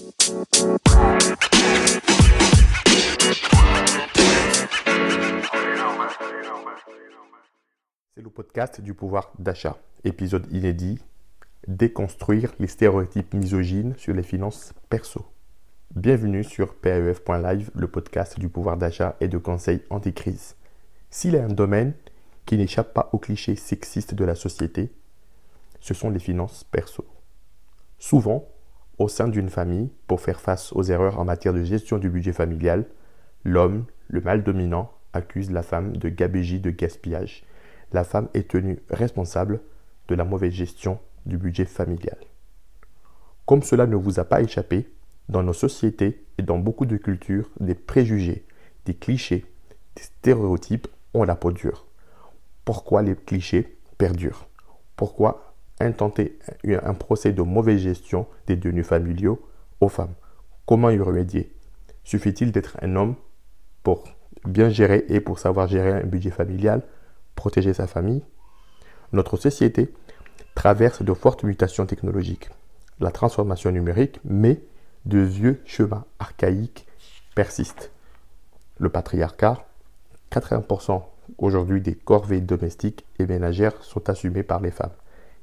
C'est le podcast du pouvoir d'achat, épisode inédit, déconstruire les stéréotypes misogynes sur les finances perso. Bienvenue sur PAEF.live, le podcast du pouvoir d'achat et de conseils anti-crise. S'il est un domaine qui n'échappe pas aux clichés sexistes de la société, ce sont les finances perso. Souvent, au sein d'une famille, pour faire face aux erreurs en matière de gestion du budget familial, l'homme, le mâle dominant, accuse la femme de gabégie, de gaspillage. La femme est tenue responsable de la mauvaise gestion du budget familial. Comme cela ne vous a pas échappé, dans nos sociétés et dans beaucoup de cultures, des préjugés, des clichés, des stéréotypes ont la peau dure. Pourquoi les clichés perdurent? Pourquoi intenter un procès de mauvaise gestion des devenus familiaux aux femmes Comment y remédier? Suffit-il d'être un homme pour bien gérer et pour savoir gérer un budget familial, protéger sa famille? Notre société traverse de fortes mutations technologiques. La transformation numérique, mais de vieux chemins archaïques persistent. Le patriarcat, 80% aujourd'hui des corvées domestiques et ménagères sont assumées par les femmes.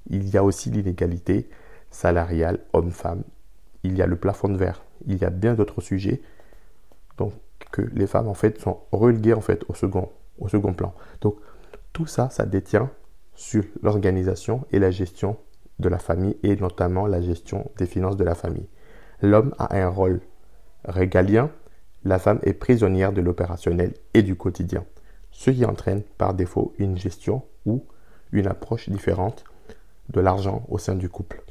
Il y a aussi l'inégalité salariale homme-femme. Il y a le plafond de verre. Il y a bien d'autres sujets. Que les femmes en fait sont reléguées en fait au second, au second plan. Donc tout ça, ça détient sur l'organisation et la gestion de la famille et notamment la gestion des finances de la famille. L'homme a un rôle régalien, la femme est prisonnière de l'opérationnel et du quotidien, ce qui entraîne par défaut une gestion ou une approche différente de l'argent au sein du couple.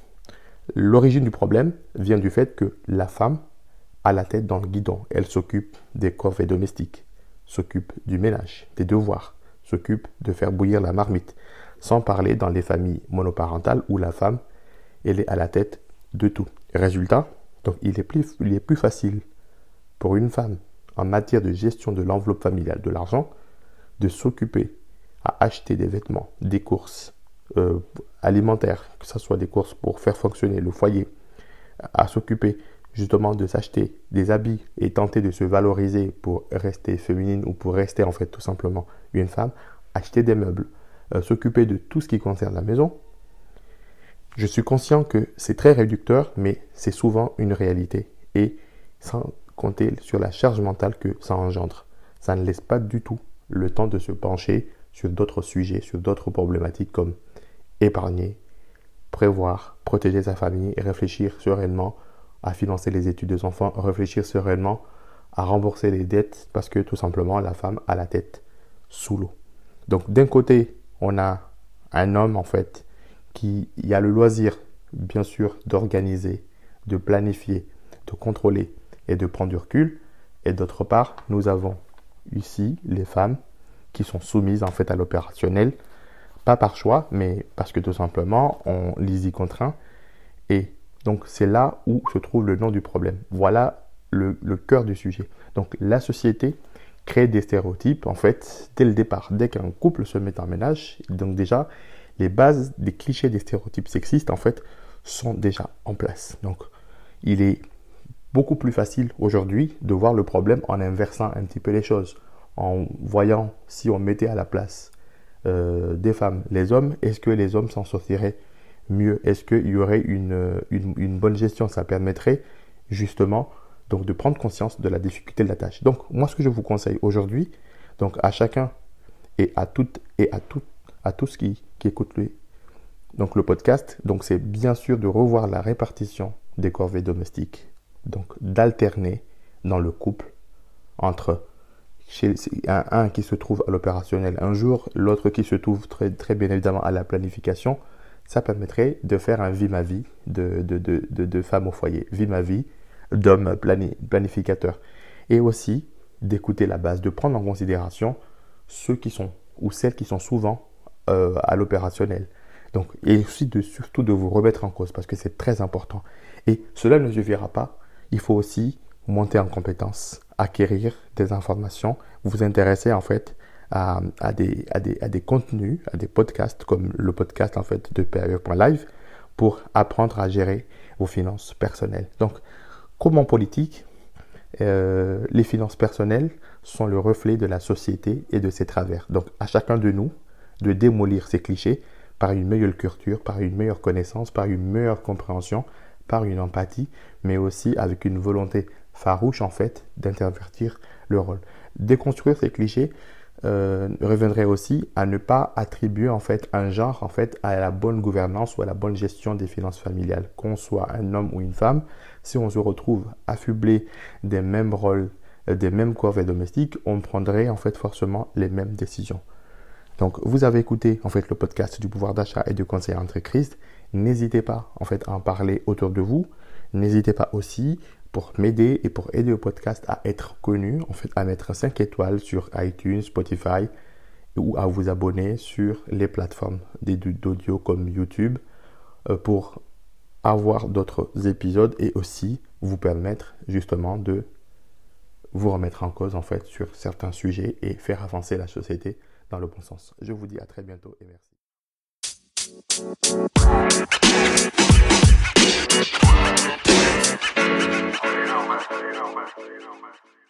L'origine du problème vient du fait que la femme a la tête dans le guidon. Elle s'occupe des corvées domestiques, s'occupe du ménage, des devoirs, s'occupe de faire bouillir la marmite, sans parler dans les familles monoparentales où la femme, elle est à la tête de tout. Résultat, donc il plus, il est plus facile pour une femme en matière de gestion de l'enveloppe familiale de l'argent de s'occuper à acheter des vêtements, des courses euh, alimentaires, que ce soit des courses pour faire fonctionner le foyer, à s'occuper justement de s'acheter des habits et tenter de se valoriser pour rester féminine ou pour rester en fait tout simplement une femme, acheter des meubles, euh, s'occuper de tout ce qui concerne la maison, je suis conscient que c'est très réducteur, mais c'est souvent une réalité. Et sans compter sur la charge mentale que ça engendre. Ça ne laisse pas du tout le temps de se pencher sur d'autres sujets, sur d'autres problématiques comme épargner, prévoir, protéger sa famille réfléchir sereinement à financer les études des enfants, réfléchir sereinement à rembourser les dettes parce que tout simplement la femme a la tête sous l'eau. Donc d'un côté, on a un homme en fait qui a le loisir, bien sûr, d'organiser, de planifier, de contrôler et de prendre du recul. Et d'autre part, nous avons ici les femmes qui sont soumises en fait à l'opérationnel, pas par choix, mais parce que tout simplement on les y contraint. Et donc c'est là où se trouve le nom du problème. Voilà le, cœur du sujet. Donc la société crée des stéréotypes en fait dès le départ. Dès qu'un couple se met en ménage, donc déjà les bases des clichés, des stéréotypes sexistes, en fait, sont déjà en place. Donc, il est beaucoup plus facile aujourd'hui de voir le problème en inversant un petit peu les choses, en voyant si on mettait à la place euh, des femmes les hommes, est-ce que les hommes s'en sortiraient mieux? Est-ce qu'il y aurait une, une, bonne gestion? Ça permettrait justement donc de prendre conscience de la difficulté de la tâche. Donc, moi, ce que je vous conseille aujourd'hui, donc à chacun et à toutes et à toutes à tous qui, qui écoutent donc le podcast. Donc c'est bien sûr de revoir la répartition des corvées domestiques. Donc d'alterner dans le couple entre chez, un, qui se trouve à l'opérationnel un jour, l'autre qui se trouve très, très bien évidemment à la planification. Ça permettrait de faire un vie ma vie de, de, de, de, femme au foyer, vie ma vie d'homme planificateur. Et aussi d'écouter la base, de prendre en considération ceux qui sont ou celles qui sont souvent euh, à l'opérationnel. Donc, et aussi de, surtout de vous remettre en cause parce que c'est très important. Et cela ne suffira pas. Il faut aussi monter en compétence, acquérir des informations, vous intéresser en fait à, des, à, des, à des contenus, à des podcasts comme le podcast en fait de PAE.live pour apprendre à gérer vos finances personnelles. Donc, Comme en politique, euh, les finances personnelles sont le reflet de la société et de ses travers. Donc à chacun de nous de démolir ces clichés par une meilleure culture, par une meilleure connaissance, par une meilleure compréhension, par une empathie, mais aussi avec une volonté farouche en fait d'intervertir le rôle. Déconstruire ces clichés euh, reviendrait aussi à ne pas attribuer en fait un genre en fait à la bonne gouvernance ou à la bonne gestion des finances familiales. Qu'on soit un homme ou une femme, si on se retrouve affublé des mêmes rôles, euh, des mêmes corvées domestiques, on prendrait en fait forcément les mêmes décisions. Donc, vous avez écouté en fait le podcast du pouvoir d'achat et du conseil entre Christ. N'hésitez pas en fait à en parler autour de vous. N'hésitez pas aussi pour m'aider et pour aider le podcast à être connu, en fait, à mettre 5 étoiles sur iTunes, Spotify ou à vous abonner sur les plateformes d'audio comme YouTube euh, pour avoir d'autres épisodes et aussi vous permettre justement de vous remettre en cause en fait sur certains sujets et faire avancer la société dans le bon sens. Je vous dis à très bientôt et merci. you don't mess with it, you don't mess with it, you don't mess with it.